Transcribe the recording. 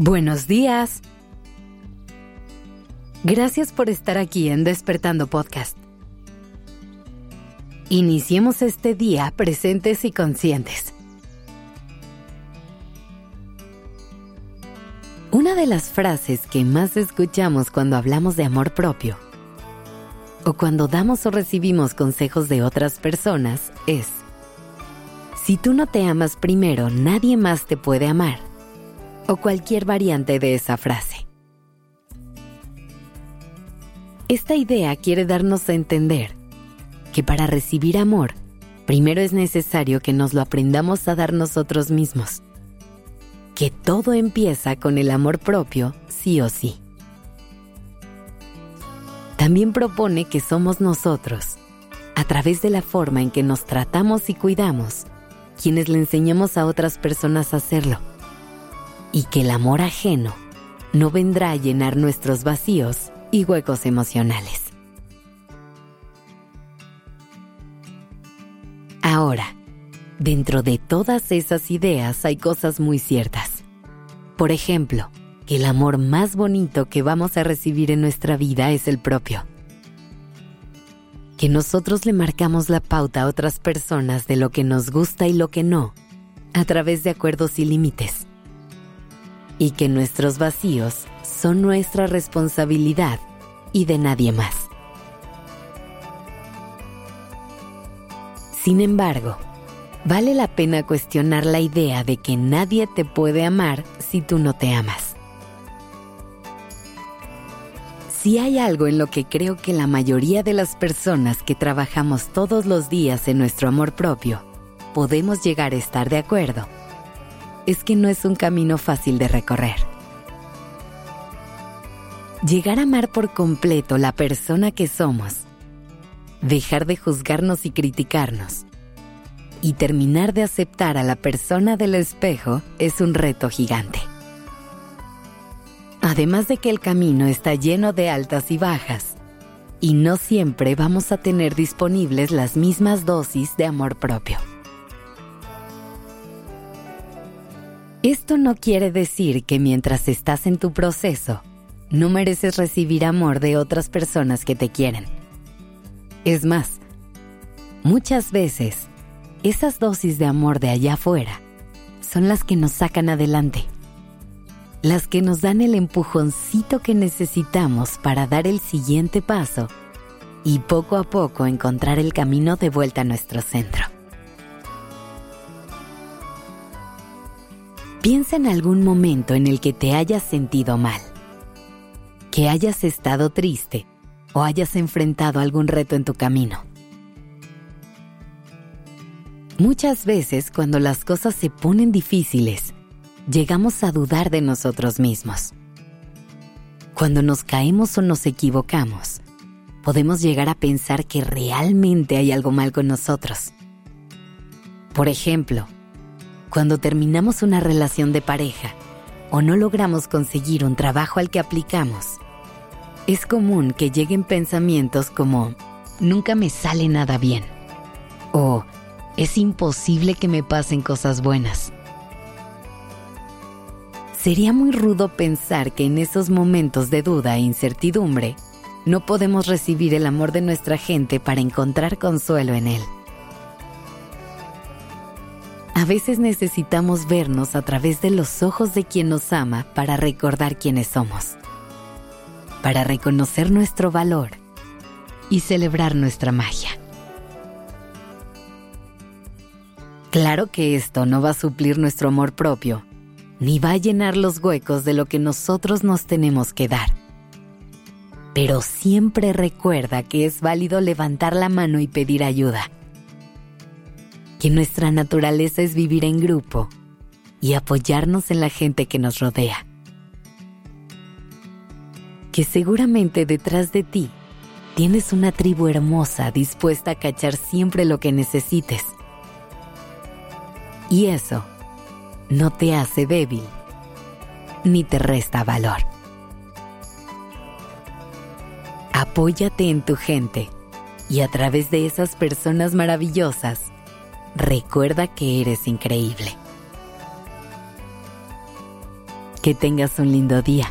Buenos días. Gracias por estar aquí en Despertando Podcast. Iniciemos este día presentes y conscientes. Una de las frases que más escuchamos cuando hablamos de amor propio o cuando damos o recibimos consejos de otras personas es, si tú no te amas primero, nadie más te puede amar o cualquier variante de esa frase. Esta idea quiere darnos a entender que para recibir amor, primero es necesario que nos lo aprendamos a dar nosotros mismos. Que todo empieza con el amor propio, sí o sí. También propone que somos nosotros, a través de la forma en que nos tratamos y cuidamos, quienes le enseñamos a otras personas a hacerlo y que el amor ajeno no vendrá a llenar nuestros vacíos y huecos emocionales. Ahora, dentro de todas esas ideas hay cosas muy ciertas. Por ejemplo, que el amor más bonito que vamos a recibir en nuestra vida es el propio. Que nosotros le marcamos la pauta a otras personas de lo que nos gusta y lo que no, a través de acuerdos y límites y que nuestros vacíos son nuestra responsabilidad y de nadie más. Sin embargo, vale la pena cuestionar la idea de que nadie te puede amar si tú no te amas. Si hay algo en lo que creo que la mayoría de las personas que trabajamos todos los días en nuestro amor propio podemos llegar a estar de acuerdo, es que no es un camino fácil de recorrer. Llegar a amar por completo la persona que somos, dejar de juzgarnos y criticarnos, y terminar de aceptar a la persona del espejo es un reto gigante. Además de que el camino está lleno de altas y bajas, y no siempre vamos a tener disponibles las mismas dosis de amor propio. Esto no quiere decir que mientras estás en tu proceso, no mereces recibir amor de otras personas que te quieren. Es más, muchas veces, esas dosis de amor de allá afuera son las que nos sacan adelante, las que nos dan el empujoncito que necesitamos para dar el siguiente paso y poco a poco encontrar el camino de vuelta a nuestro centro. En algún momento en el que te hayas sentido mal, que hayas estado triste o hayas enfrentado algún reto en tu camino. Muchas veces cuando las cosas se ponen difíciles, llegamos a dudar de nosotros mismos. Cuando nos caemos o nos equivocamos, podemos llegar a pensar que realmente hay algo mal con nosotros. Por ejemplo, cuando terminamos una relación de pareja o no logramos conseguir un trabajo al que aplicamos, es común que lleguen pensamientos como, nunca me sale nada bien o es imposible que me pasen cosas buenas. Sería muy rudo pensar que en esos momentos de duda e incertidumbre no podemos recibir el amor de nuestra gente para encontrar consuelo en él. A veces necesitamos vernos a través de los ojos de quien nos ama para recordar quiénes somos, para reconocer nuestro valor y celebrar nuestra magia. Claro que esto no va a suplir nuestro amor propio, ni va a llenar los huecos de lo que nosotros nos tenemos que dar. Pero siempre recuerda que es válido levantar la mano y pedir ayuda que nuestra naturaleza es vivir en grupo y apoyarnos en la gente que nos rodea. Que seguramente detrás de ti tienes una tribu hermosa dispuesta a cachar siempre lo que necesites. Y eso no te hace débil ni te resta valor. Apóyate en tu gente y a través de esas personas maravillosas, recuerda que eres increíble. Que tengas un lindo día.